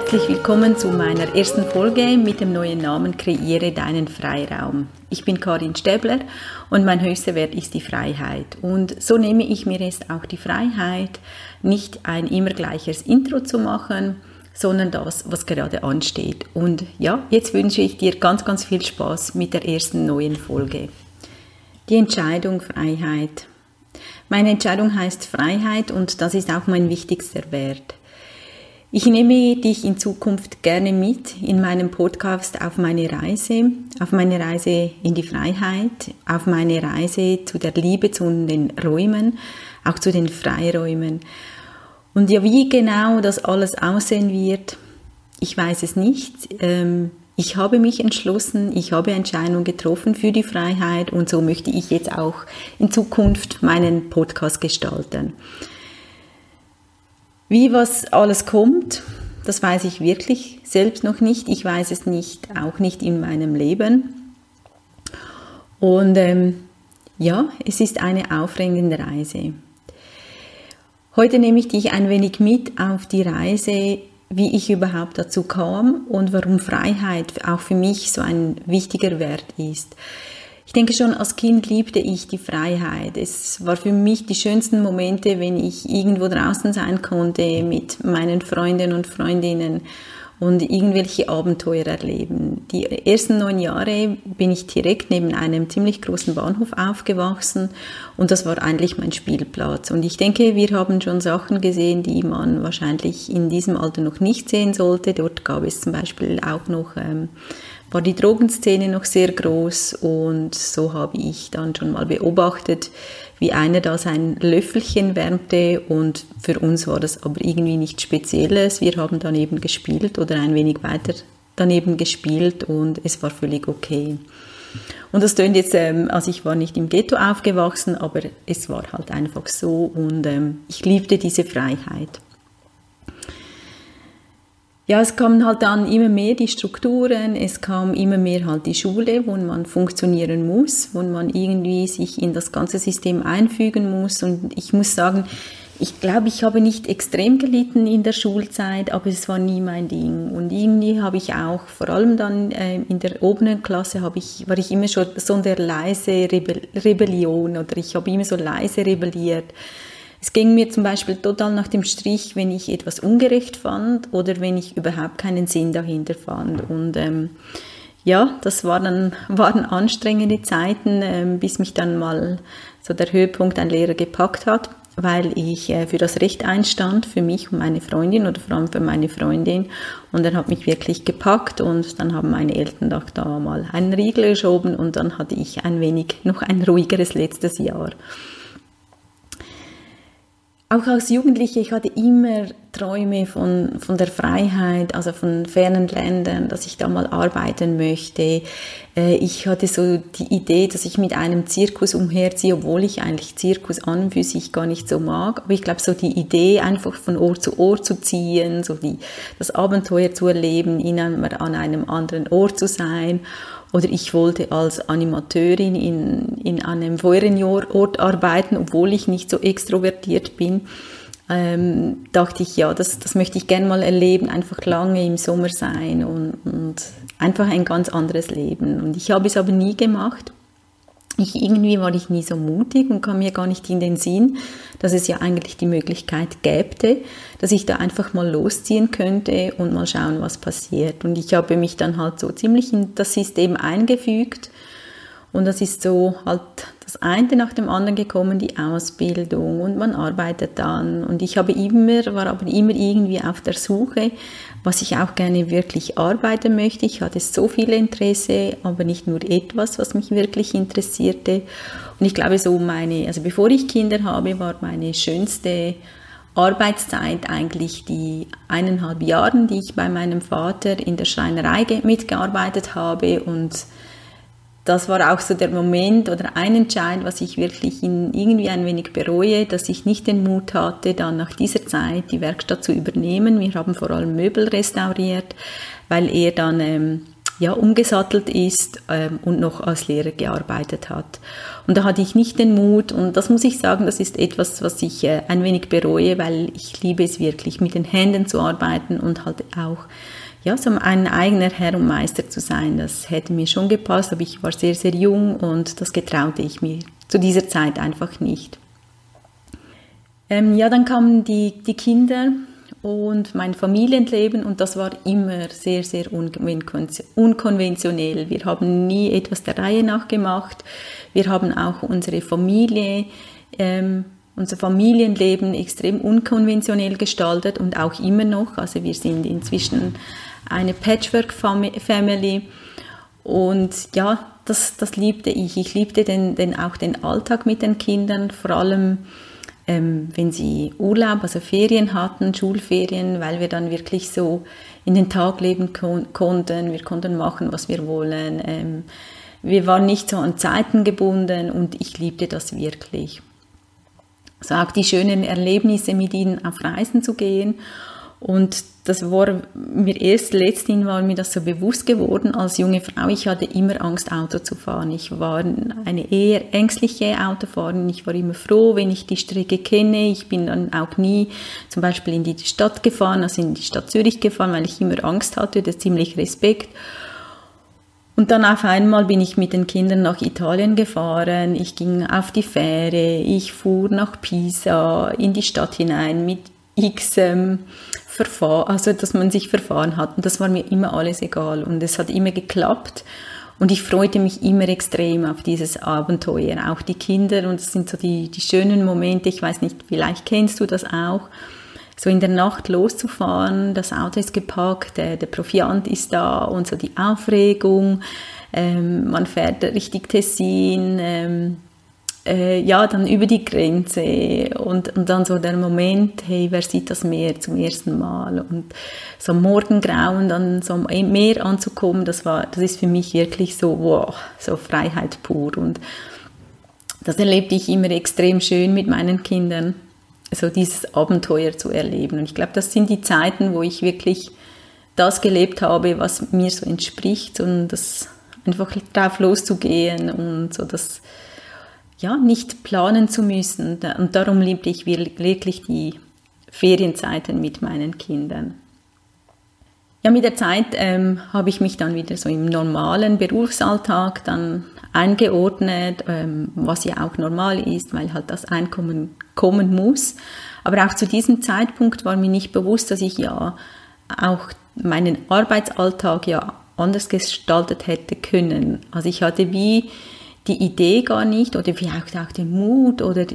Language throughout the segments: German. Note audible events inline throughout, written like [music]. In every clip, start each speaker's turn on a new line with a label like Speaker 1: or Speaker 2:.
Speaker 1: Herzlich willkommen zu meiner ersten Folge mit dem neuen Namen Kreiere deinen Freiraum. Ich bin Karin Stäbler und mein höchster Wert ist die Freiheit. Und so nehme ich mir jetzt auch die Freiheit, nicht ein immer gleiches Intro zu machen, sondern das, was gerade ansteht. Und ja, jetzt wünsche ich dir ganz, ganz viel Spaß mit der ersten neuen Folge. Die Entscheidung Freiheit. Meine Entscheidung heißt Freiheit und das ist auch mein wichtigster Wert. Ich nehme dich in Zukunft gerne mit in meinem Podcast auf meine Reise, auf meine Reise in die Freiheit, auf meine Reise zu der Liebe zu den Räumen, auch zu den Freiräumen. Und ja, wie genau das alles aussehen wird, ich weiß es nicht. Ähm, ich habe mich entschlossen, ich habe Entscheidungen getroffen für die Freiheit und so möchte ich jetzt auch in Zukunft meinen Podcast gestalten. Wie was alles kommt, das weiß ich wirklich selbst noch nicht. Ich weiß es nicht, auch nicht in meinem Leben. Und ähm, ja, es ist eine aufregende Reise. Heute nehme ich dich ein wenig mit auf die Reise, wie ich überhaupt dazu kam und warum Freiheit auch für mich so ein wichtiger Wert ist. Ich denke schon, als Kind liebte ich die Freiheit. Es war für mich die schönsten Momente, wenn ich irgendwo draußen sein konnte mit meinen Freunden und Freundinnen und irgendwelche Abenteuer erleben. Die ersten neun Jahre bin ich direkt neben einem ziemlich großen Bahnhof aufgewachsen und das war eigentlich mein Spielplatz. Und ich denke, wir haben schon Sachen gesehen, die man wahrscheinlich in diesem Alter noch nicht sehen sollte. Dort gab es zum Beispiel auch noch ähm, war die Drogenszene noch sehr groß und so habe ich dann schon mal beobachtet, wie einer da sein Löffelchen wärmte und für uns war das aber irgendwie nichts Spezielles. Wir haben daneben gespielt oder ein wenig weiter daneben gespielt und es war völlig okay. Und das tönt jetzt, ähm, also ich war nicht im Ghetto aufgewachsen, aber es war halt einfach so und ähm, ich liebte diese Freiheit ja, es kamen halt dann immer mehr die Strukturen, es kam immer mehr halt die Schule, wo man funktionieren muss, wo man irgendwie sich in das ganze System einfügen muss. Und ich muss sagen, ich glaube, ich habe nicht extrem gelitten in der Schulzeit, aber es war nie mein Ding. Und irgendwie habe ich auch, vor allem dann äh, in der oberen Klasse, habe ich, war ich immer schon so in der leise Rebell Rebellion oder ich habe immer so leise rebelliert. Es ging mir zum Beispiel total nach dem Strich, wenn ich etwas ungerecht fand oder wenn ich überhaupt keinen Sinn dahinter fand. Und ähm, ja, das war dann, [laughs] waren anstrengende Zeiten, ähm, bis mich dann mal so der Höhepunkt ein Lehrer gepackt hat, weil ich äh, für das Recht einstand, für mich und meine Freundin oder vor allem für meine Freundin. Und er hat mich wirklich gepackt und dann haben meine Eltern doch da mal einen Riegel geschoben und dann hatte ich ein wenig noch ein ruhigeres letztes Jahr. Auch als Jugendliche, ich hatte immer Träume von, von der Freiheit, also von fernen Ländern, dass ich da mal arbeiten möchte. Äh, ich hatte so die Idee, dass ich mit einem Zirkus umherziehe, obwohl ich eigentlich Zirkus an und für sich gar nicht so mag. Aber ich glaube, so die Idee, einfach von Ort zu Ort zu ziehen, so die, das Abenteuer zu erleben, in einem, an einem anderen Ort zu sein oder ich wollte als Animateurin in, in einem Feuerwehrort arbeiten, obwohl ich nicht so extrovertiert bin. Ähm, dachte ich, ja, das, das möchte ich gerne mal erleben, einfach lange im Sommer sein und, und einfach ein ganz anderes Leben. Und ich habe es aber nie gemacht ich irgendwie war ich nie so mutig und kam mir gar nicht in den Sinn, dass es ja eigentlich die Möglichkeit gäbe, dass ich da einfach mal losziehen könnte und mal schauen, was passiert. Und ich habe mich dann halt so ziemlich in das System eingefügt und das ist so halt das eine nach dem anderen gekommen, die Ausbildung und man arbeitet dann. Und ich habe immer, war aber immer irgendwie auf der Suche, was ich auch gerne wirklich arbeiten möchte. Ich hatte so viel Interesse, aber nicht nur etwas, was mich wirklich interessierte. Und ich glaube, so meine, also bevor ich Kinder habe, war meine schönste Arbeitszeit eigentlich die eineinhalb Jahre, die ich bei meinem Vater in der Schreinerei mitgearbeitet habe und das war auch so der Moment oder ein Entscheid, was ich wirklich in, irgendwie ein wenig bereue, dass ich nicht den Mut hatte, dann nach dieser Zeit die Werkstatt zu übernehmen. Wir haben vor allem Möbel restauriert, weil er dann ähm, ja, umgesattelt ist ähm, und noch als Lehrer gearbeitet hat. Und da hatte ich nicht den Mut und das muss ich sagen, das ist etwas, was ich äh, ein wenig bereue, weil ich liebe es wirklich, mit den Händen zu arbeiten und halt auch ja, so ein eigener Herr und Meister zu sein. Das hätte mir schon gepasst, aber ich war sehr, sehr jung und das getraute ich mir zu dieser Zeit einfach nicht. Ähm, ja, dann kamen die, die Kinder und mein Familienleben und das war immer sehr, sehr unkonventionell. Wir haben nie etwas der Reihe nach gemacht. Wir haben auch unsere Familie, ähm, unser Familienleben extrem unkonventionell gestaltet und auch immer noch. Also wir sind inzwischen eine Patchwork-Family und ja, das, das liebte ich. Ich liebte den, den, auch den Alltag mit den Kindern, vor allem ähm, wenn sie Urlaub, also Ferien hatten, Schulferien, weil wir dann wirklich so in den Tag leben kon konnten. Wir konnten machen, was wir wollen. Ähm, wir waren nicht so an Zeiten gebunden und ich liebte das wirklich. So auch die schönen Erlebnisse mit ihnen auf Reisen zu gehen und das war mir erst letztendlich war mir das so bewusst geworden als junge Frau. Ich hatte immer Angst, Auto zu fahren. Ich war eine eher ängstliche Autofahrerin. Ich war immer froh, wenn ich die Strecke kenne. Ich bin dann auch nie zum Beispiel in die Stadt gefahren, also in die Stadt Zürich gefahren, weil ich immer Angst hatte, das ziemlich Respekt. Und dann auf einmal bin ich mit den Kindern nach Italien gefahren. Ich ging auf die Fähre. Ich fuhr nach Pisa in die Stadt hinein mit X ähm, verfahren, also dass man sich verfahren hat. Und das war mir immer alles egal. Und es hat immer geklappt. Und ich freute mich immer extrem auf dieses Abenteuer. Auch die Kinder. Und das sind so die, die schönen Momente. Ich weiß nicht, vielleicht kennst du das auch. So in der Nacht loszufahren, das Auto ist gepackt, der, der Proviant ist da und so die Aufregung. Ähm, man fährt richtig Tessin. Ähm, äh, ja, dann über die Grenze. Und, und dann so der Moment, hey, wer sieht das Meer zum ersten Mal? Und so Morgengrauen dann so am Meer anzukommen, das war, das ist für mich wirklich so, wow, so Freiheit pur. Und das erlebte ich immer extrem schön mit meinen Kindern, so dieses Abenteuer zu erleben. Und ich glaube, das sind die Zeiten, wo ich wirklich das gelebt habe, was mir so entspricht und das einfach drauf loszugehen und so das ja, nicht planen zu müssen. Und darum liebte ich wirklich die Ferienzeiten mit meinen Kindern. Ja, mit der Zeit ähm, habe ich mich dann wieder so im normalen Berufsalltag dann eingeordnet, ähm, was ja auch normal ist, weil halt das Einkommen kommen muss. Aber auch zu diesem Zeitpunkt war mir nicht bewusst, dass ich ja auch meinen Arbeitsalltag ja anders gestaltet hätte können. Also ich hatte wie die Idee gar nicht oder vielleicht auch den Mut oder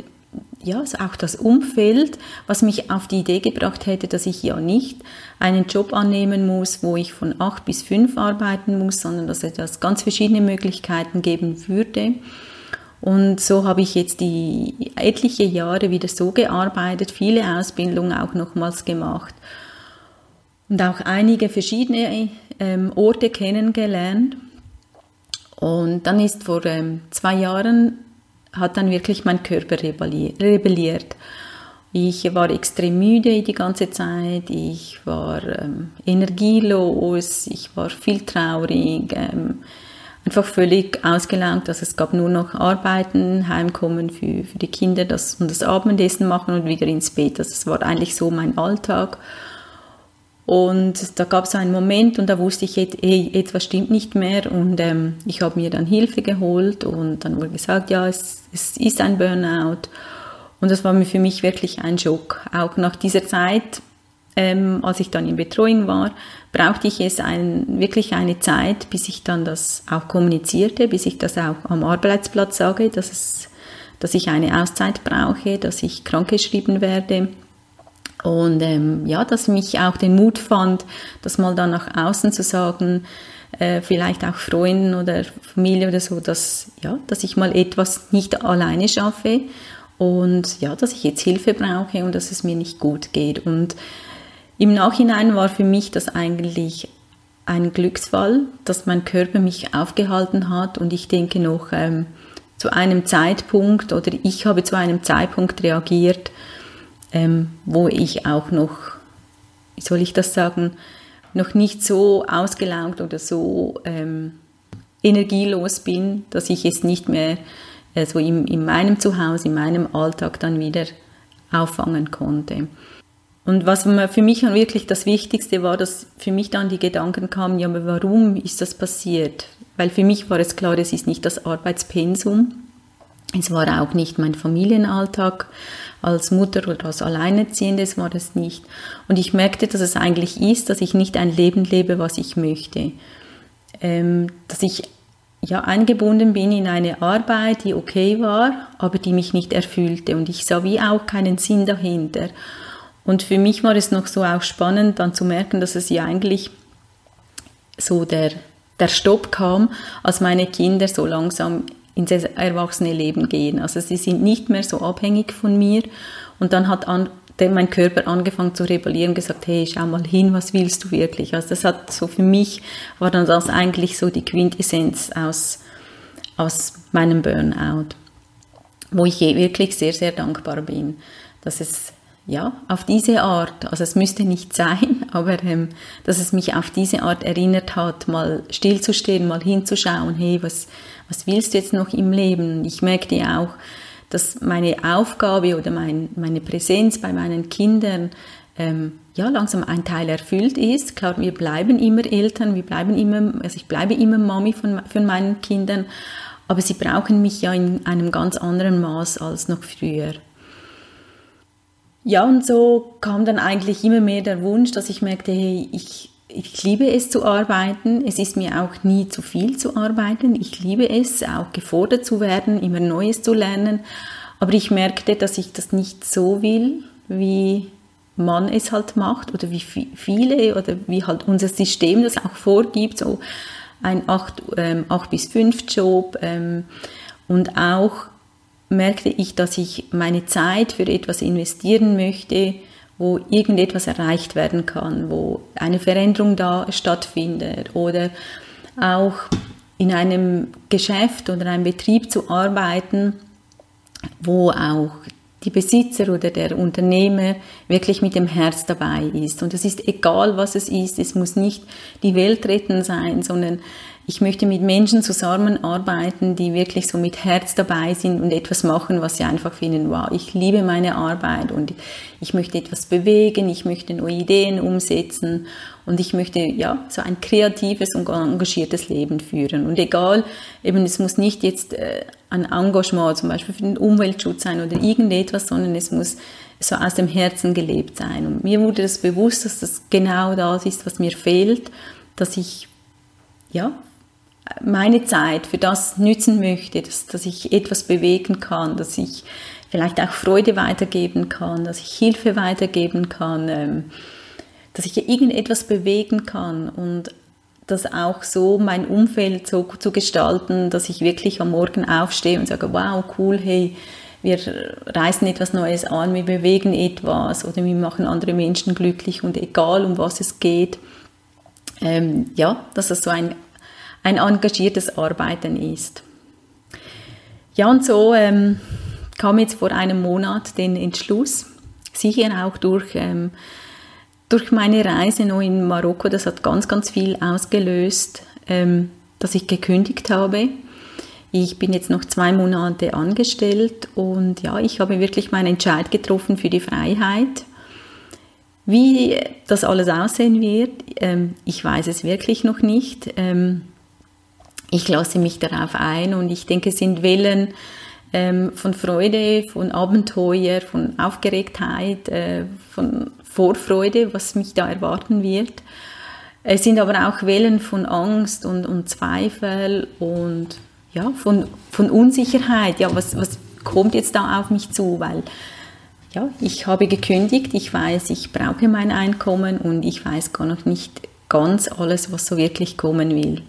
Speaker 1: ja, auch das Umfeld, was mich auf die Idee gebracht hätte, dass ich ja nicht einen Job annehmen muss, wo ich von acht bis fünf arbeiten muss, sondern dass es ganz verschiedene Möglichkeiten geben würde. Und so habe ich jetzt die etliche Jahre wieder so gearbeitet, viele Ausbildungen auch nochmals gemacht und auch einige verschiedene ähm, Orte kennengelernt. Und dann ist vor ähm, zwei Jahren, hat dann wirklich mein Körper rebelliert. Ich war extrem müde die ganze Zeit, ich war ähm, energielos, ich war viel traurig, ähm, einfach völlig ausgelaugt. Also es gab nur noch Arbeiten, Heimkommen für, für die Kinder das, und das Abendessen machen und wieder ins Bett. Also es war eigentlich so mein Alltag. Und da gab es einen Moment und da wusste ich, hey, etwas stimmt nicht mehr und ähm, ich habe mir dann Hilfe geholt und dann wurde gesagt, ja, es, es ist ein Burnout. Und das war für mich wirklich ein Schock. Auch nach dieser Zeit, ähm, als ich dann in Betreuung war, brauchte ich es ein, wirklich eine Zeit, bis ich dann das auch kommunizierte, bis ich das auch am Arbeitsplatz sage, dass, es, dass ich eine Auszeit brauche, dass ich krankgeschrieben werde und ähm, ja, dass mich auch den Mut fand, das mal dann nach außen zu sagen, äh, vielleicht auch Freunden oder Familie oder so, dass, ja, dass ich mal etwas nicht alleine schaffe und ja, dass ich jetzt Hilfe brauche und dass es mir nicht gut geht. Und im Nachhinein war für mich das eigentlich ein Glücksfall, dass mein Körper mich aufgehalten hat und ich denke noch ähm, zu einem Zeitpunkt oder ich habe zu einem Zeitpunkt reagiert, ähm, wo ich auch noch, wie soll ich das sagen, noch nicht so ausgelaugt oder so ähm, energielos bin, dass ich es nicht mehr äh, so in, in meinem Zuhause, in meinem Alltag dann wieder auffangen konnte. Und was für mich wirklich das Wichtigste war, dass für mich dann die Gedanken kamen, ja, aber warum ist das passiert? Weil für mich war es klar, es ist nicht das Arbeitspensum, es war auch nicht mein Familienalltag als Mutter oder als Alleinerziehende, es war das nicht. Und ich merkte, dass es eigentlich ist, dass ich nicht ein Leben lebe, was ich möchte. Ähm, dass ich ja eingebunden bin in eine Arbeit, die okay war, aber die mich nicht erfüllte. Und ich sah wie auch keinen Sinn dahinter. Und für mich war es noch so auch spannend, dann zu merken, dass es ja eigentlich so der, der Stopp kam, als meine Kinder so langsam ins erwachsene Leben gehen. Also sie sind nicht mehr so abhängig von mir. Und dann hat an, mein Körper angefangen zu rebellieren, gesagt, hey, schau mal hin, was willst du wirklich? Also das hat so für mich, war dann das eigentlich so die Quintessenz aus, aus meinem Burnout, wo ich wirklich sehr, sehr dankbar bin, dass es ja, auf diese Art, also es müsste nicht sein, [laughs] aber ähm, dass es mich auf diese Art erinnert hat, mal stillzustehen, mal hinzuschauen, hey, was, was willst du jetzt noch im Leben? Ich merkte auch, dass meine Aufgabe oder mein, meine Präsenz bei meinen Kindern ähm, ja langsam ein Teil erfüllt ist. Klar, wir bleiben immer Eltern, wir bleiben immer, also ich bleibe immer Mami von, von meinen Kindern, aber sie brauchen mich ja in einem ganz anderen Maß als noch früher. Ja, und so kam dann eigentlich immer mehr der Wunsch, dass ich merkte, hey, ich, ich liebe es zu arbeiten. Es ist mir auch nie zu viel zu arbeiten. Ich liebe es, auch gefordert zu werden, immer Neues zu lernen. Aber ich merkte, dass ich das nicht so will, wie man es halt macht oder wie viele oder wie halt unser System das auch vorgibt, so ein 8, ähm, 8 bis 5 Job ähm, und auch merkte ich, dass ich meine Zeit für etwas investieren möchte, wo irgendetwas erreicht werden kann, wo eine Veränderung da stattfindet oder auch in einem Geschäft oder einem Betrieb zu arbeiten, wo auch die Besitzer oder der Unternehmer wirklich mit dem Herz dabei ist. Und es ist egal, was es ist. Es muss nicht die Welt retten sein, sondern ich möchte mit Menschen zusammenarbeiten, die wirklich so mit Herz dabei sind und etwas machen, was sie einfach finden, wow, ich liebe meine Arbeit und ich möchte etwas bewegen, ich möchte neue Ideen umsetzen und ich möchte ja so ein kreatives und engagiertes Leben führen. Und egal, eben es muss nicht jetzt äh, ein Engagement zum Beispiel für den Umweltschutz sein oder irgendetwas, sondern es muss so aus dem Herzen gelebt sein. Und mir wurde das bewusst, dass das genau das ist, was mir fehlt, dass ich ja, meine Zeit für das nützen möchte, dass, dass ich etwas bewegen kann, dass ich vielleicht auch Freude weitergeben kann, dass ich Hilfe weitergeben kann, ähm, dass ich irgendetwas bewegen kann und das auch so mein Umfeld so zu gestalten, dass ich wirklich am Morgen aufstehe und sage, wow, cool, hey, wir reißen etwas Neues an, wir bewegen etwas oder wir machen andere Menschen glücklich und egal um was es geht, ähm, ja, dass es so ein ein engagiertes Arbeiten ist. Ja, und so ähm, kam jetzt vor einem Monat den Entschluss, sicher auch durch, ähm, durch meine Reise noch in Marokko, das hat ganz, ganz viel ausgelöst, ähm, dass ich gekündigt habe. Ich bin jetzt noch zwei Monate angestellt und ja, ich habe wirklich meinen Entscheid getroffen für die Freiheit. Wie das alles aussehen wird, ähm, ich weiß es wirklich noch nicht. Ähm, ich lasse mich darauf ein und ich denke, es sind Wellen ähm, von Freude, von Abenteuer, von Aufgeregtheit, äh, von Vorfreude, was mich da erwarten wird. Es sind aber auch Wellen von Angst und, und Zweifel und ja, von, von Unsicherheit. Ja, was, was kommt jetzt da auf mich zu? Weil ja, ich habe gekündigt, ich weiß, ich brauche mein Einkommen und ich weiß gar noch nicht ganz alles, was so wirklich kommen will.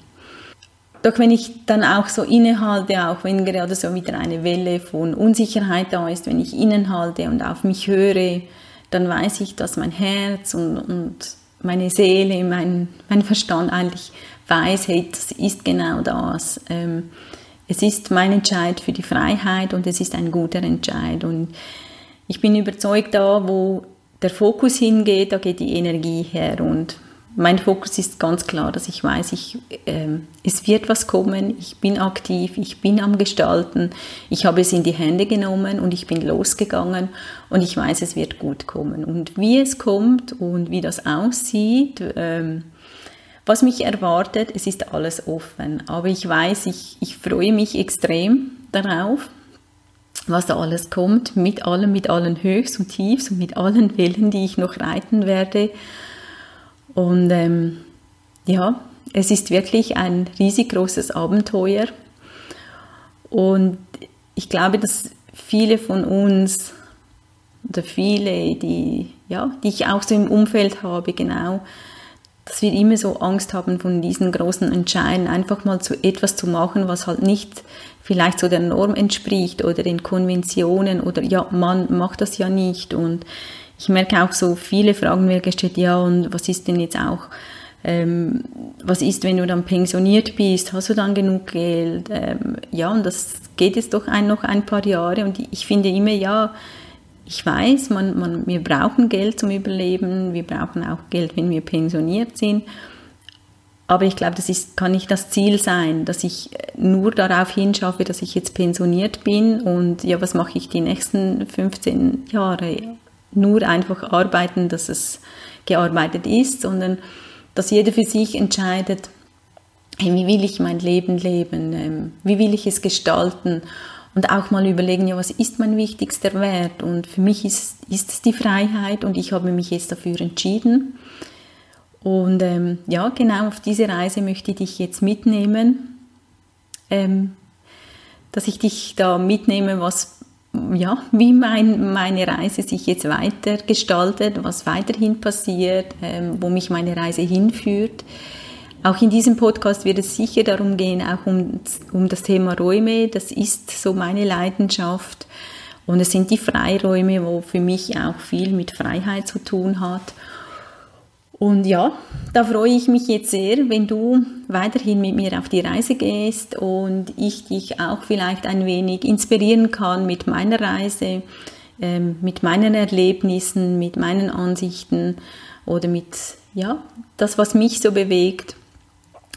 Speaker 1: Doch wenn ich dann auch so innehalte, auch wenn gerade so wieder eine Welle von Unsicherheit da ist, wenn ich innenhalte und auf mich höre, dann weiß ich, dass mein Herz und, und meine Seele, mein, mein Verstand eigentlich weiß, hey, das ist genau das. Ähm, es ist mein Entscheid für die Freiheit und es ist ein guter Entscheid. Und ich bin überzeugt, da wo der Fokus hingeht, da geht die Energie her. Und mein Fokus ist ganz klar, dass ich weiß, ich, äh, es wird was kommen, ich bin aktiv, ich bin am Gestalten, ich habe es in die Hände genommen und ich bin losgegangen und ich weiß, es wird gut kommen. Und wie es kommt und wie das aussieht, ähm, was mich erwartet, es ist alles offen. Aber ich weiß, ich, ich freue mich extrem darauf, was da alles kommt, mit allem, mit allen Höchst und Tiefs und mit allen Wellen, die ich noch reiten werde. Und ähm, ja, es ist wirklich ein riesig großes Abenteuer. Und ich glaube, dass viele von uns oder viele, die, ja, die ich auch so im Umfeld habe, genau, dass wir immer so Angst haben von diesen großen Entscheiden, einfach mal zu etwas zu machen, was halt nicht vielleicht so der Norm entspricht oder den Konventionen oder ja, man macht das ja nicht. Und ich merke auch so, viele Fragen mir gestellt, ja, und was ist denn jetzt auch, ähm, was ist, wenn du dann pensioniert bist, hast du dann genug Geld? Ähm, ja, und das geht jetzt doch ein, noch ein paar Jahre und ich finde immer, ja, ich weiß, man, man, wir brauchen Geld zum Überleben, wir brauchen auch Geld, wenn wir pensioniert sind. Aber ich glaube, das ist, kann nicht das Ziel sein, dass ich nur darauf hinschaffe, dass ich jetzt pensioniert bin und ja, was mache ich die nächsten 15 Jahre? Nur einfach arbeiten, dass es gearbeitet ist, sondern dass jeder für sich entscheidet, hey, wie will ich mein Leben leben, ähm, wie will ich es gestalten und auch mal überlegen, ja, was ist mein wichtigster Wert? Und für mich ist, ist es die Freiheit und ich habe mich jetzt dafür entschieden. Und ähm, ja, genau auf diese Reise möchte ich dich jetzt mitnehmen, ähm, dass ich dich da mitnehme, was, ja, wie mein, meine Reise sich jetzt weiter gestaltet, was weiterhin passiert, ähm, wo mich meine Reise hinführt. Auch in diesem Podcast wird es sicher darum gehen, auch um, um das Thema Räume. Das ist so meine Leidenschaft. Und es sind die Freiräume, wo für mich auch viel mit Freiheit zu tun hat. Und ja, da freue ich mich jetzt sehr, wenn du weiterhin mit mir auf die Reise gehst und ich dich auch vielleicht ein wenig inspirieren kann mit meiner Reise, ähm, mit meinen Erlebnissen, mit meinen Ansichten oder mit ja, das, was mich so bewegt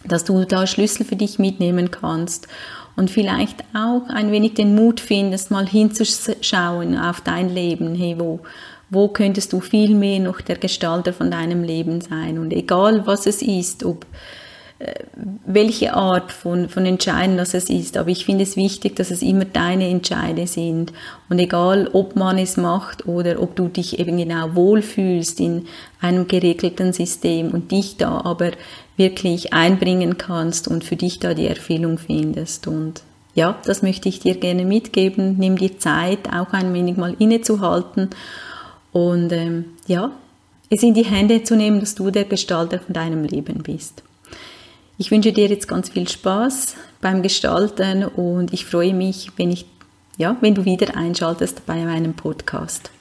Speaker 1: dass du da Schlüssel für dich mitnehmen kannst und vielleicht auch ein wenig den Mut findest, mal hinzuschauen auf dein Leben. Hey, wo, wo könntest du viel mehr noch der Gestalter von deinem Leben sein? Und egal was es ist, ob äh, welche Art von, von Entscheiden das es ist. Aber ich finde es wichtig, dass es immer deine Entscheide sind. Und egal, ob man es macht oder ob du dich eben genau wohlfühlst in einem geregelten System und dich da aber wirklich einbringen kannst und für dich da die Erfüllung findest. Und ja, das möchte ich dir gerne mitgeben. Nimm dir Zeit, auch ein wenig mal innezuhalten und ähm, ja, es in die Hände zu nehmen, dass du der Gestalter von deinem Leben bist. Ich wünsche dir jetzt ganz viel Spaß beim Gestalten und ich freue mich, wenn ich ja, wenn du wieder einschaltest bei meinem Podcast.